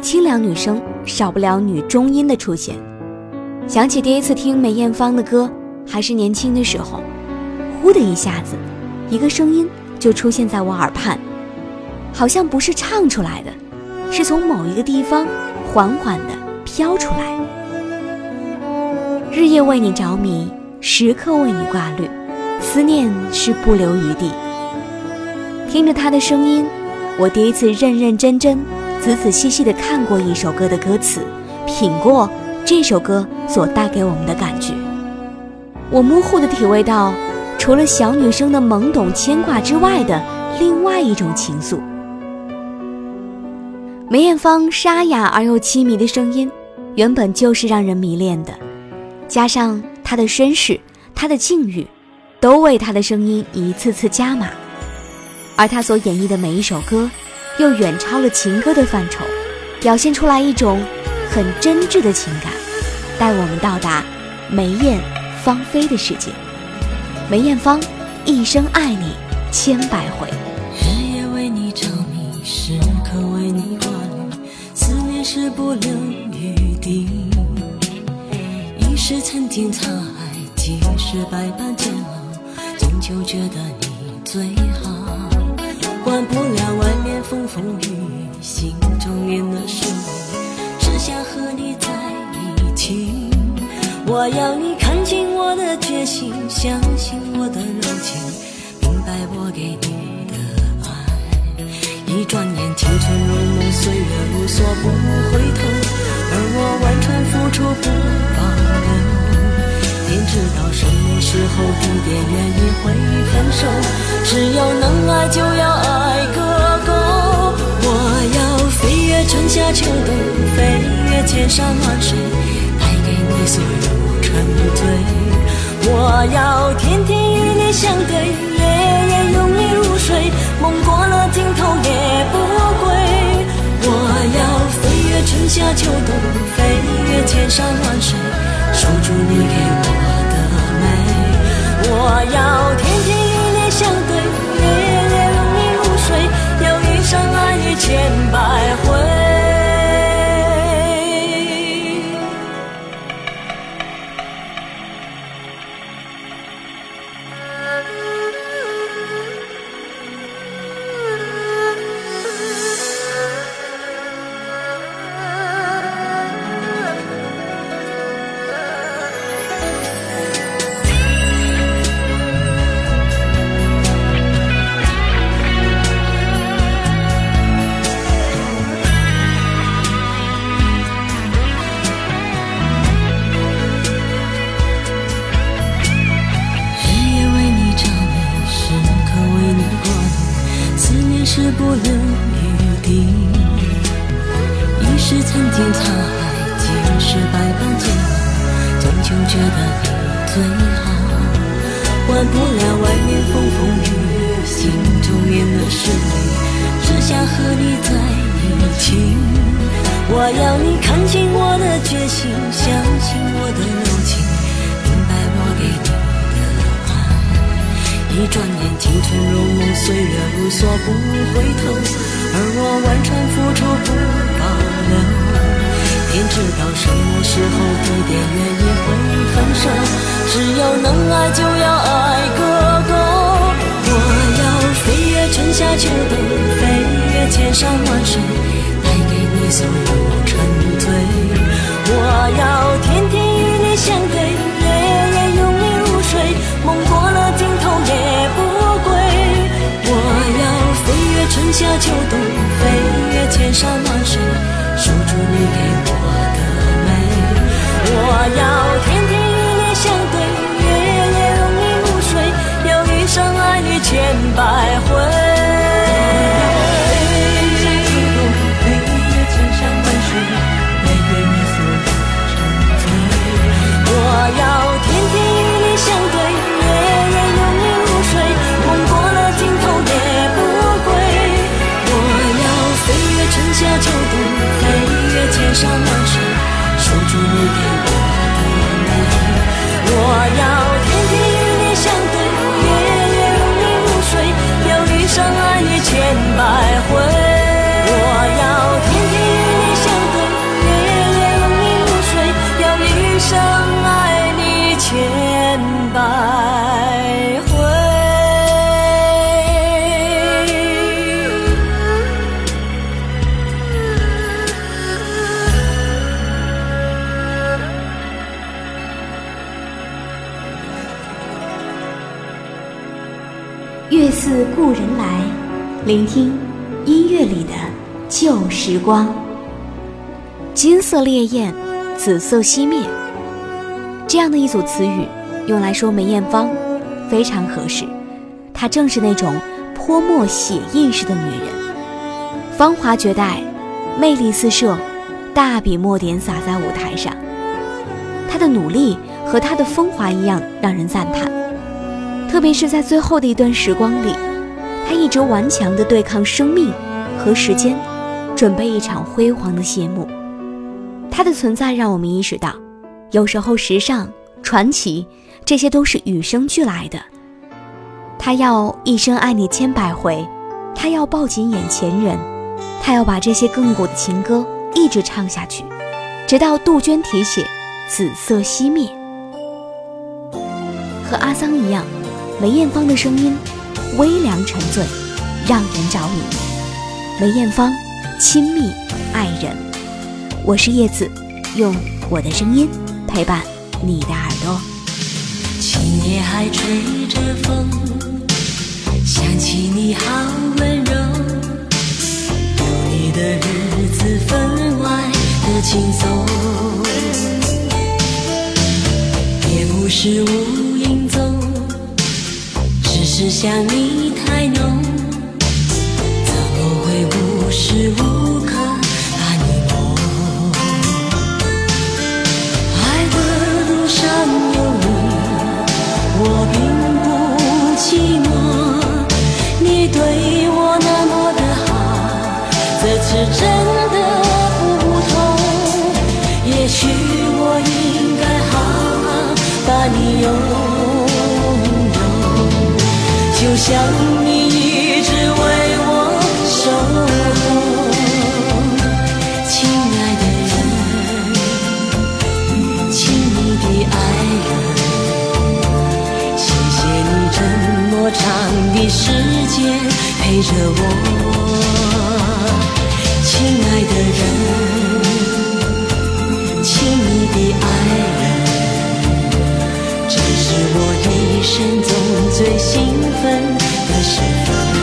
清凉女声少不了女中音的出现。想起第一次听梅艳芳的歌，还是年轻的时候，忽的一下子，一个声音就出现在我耳畔，好像不是唱出来的，是从某一个地方缓缓地飘出来。日夜为你着迷，时刻为你挂虑，思念是不留余地。听着他的声音，我第一次认认真真、仔仔细细的看过一首歌的歌词，品过。这首歌所带给我们的感觉，我模糊的体味到，除了小女生的懵懂牵挂之外的另外一种情愫。梅艳芳沙哑而又凄迷的声音，原本就是让人迷恋的，加上她的身世、她的境遇，都为她的声音一次次加码。而她所演绎的每一首歌，又远超了情歌的范畴，表现出来一种。很真挚的情感，带我们到达梅艳芳菲的世界。梅艳芳，一生爱你千百回。日夜为你着迷，时刻为你挂虑，思念是不留余地。一时曾经沧海，几世百般煎熬，终究觉得你最好。风风雨雨，心中念的是你。只想和你在一起，我要你看清我的决心，相信我的柔情，明白我给你的爱。一转眼，青春如梦，岁月如梭，不回头。而我完全付出不保留。天知道什么时候、地点、原因会分手。只要能爱，就要爱个够。春夏秋冬，飞越。千山万水，带给你所有沉醉。我要天天与你相对，夜夜拥你入睡，梦过了尽头也不归。我要飞越春夏秋冬，飞越千山万水，守住你给我的美。我要天天是不留余地，已是曾经沧海，即是百般煎熬，终究觉得你最好。管不了外面风风雨雨，心中念的是你，只想和你在一起。我要你看清我的决心，相信我的柔情，明白我给你。一转眼，青春如梦，岁月如梭，不回头。而我完全付出不保留。天知道什么时候、地点、原因会分手。只要能爱，就要爱个够。我要飞越春夏秋冬，飞越千山万水，带给你所有夏秋冬聆听音乐里的旧时光。金色烈焰，紫色熄灭，这样的一组词语，用来说梅艳芳，非常合适。她正是那种泼墨写意式的女人，芳华绝代，魅力四射，大笔墨点洒在舞台上。她的努力和她的风华一样，让人赞叹。特别是在最后的一段时光里，他一直顽强地对抗生命和时间，准备一场辉煌的谢幕。他的存在让我们意识到，有时候时尚、传奇，这些都是与生俱来的。他要一生爱你千百回，他要抱紧眼前人，他要把这些亘古的情歌一直唱下去，直到杜鹃啼血，紫色熄灭。和阿桑一样。梅艳芳的声音微凉沉醉，让人着迷。梅艳芳，亲密爱人。我是叶子，用我的声音陪伴你的耳朵。今夜还吹着风，想起你好温柔。有你的日子分外的轻松，也不是无影踪。是想你太浓，怎么会无时无想你一直为我守候，亲爱的人，亲密的爱人，谢谢你这么长的时间陪着我，亲爱的人，亲密的爱人，这是我一生中最兴奋的时候。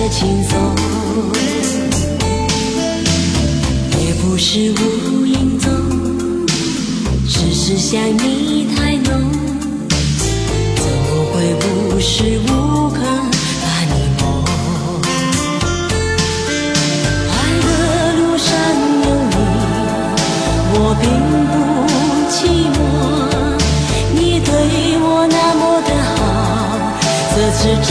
的轻松，也不。是无影踪，只是想你太浓，怎么会无时无刻把你梦？爱的路上有你，我并不寂寞。你对我那么的好，这次真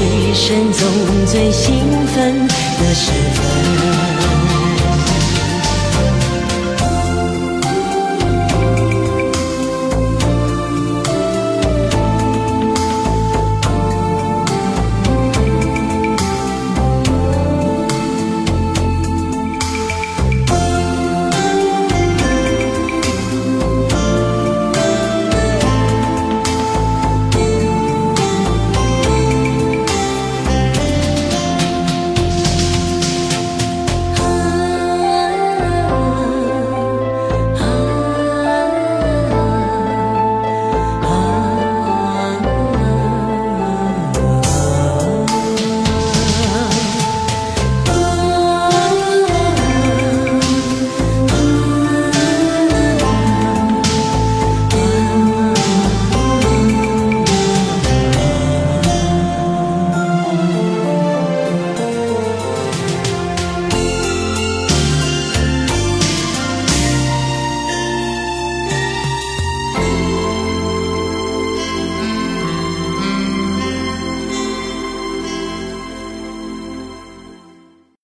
一生中最兴奋的时分。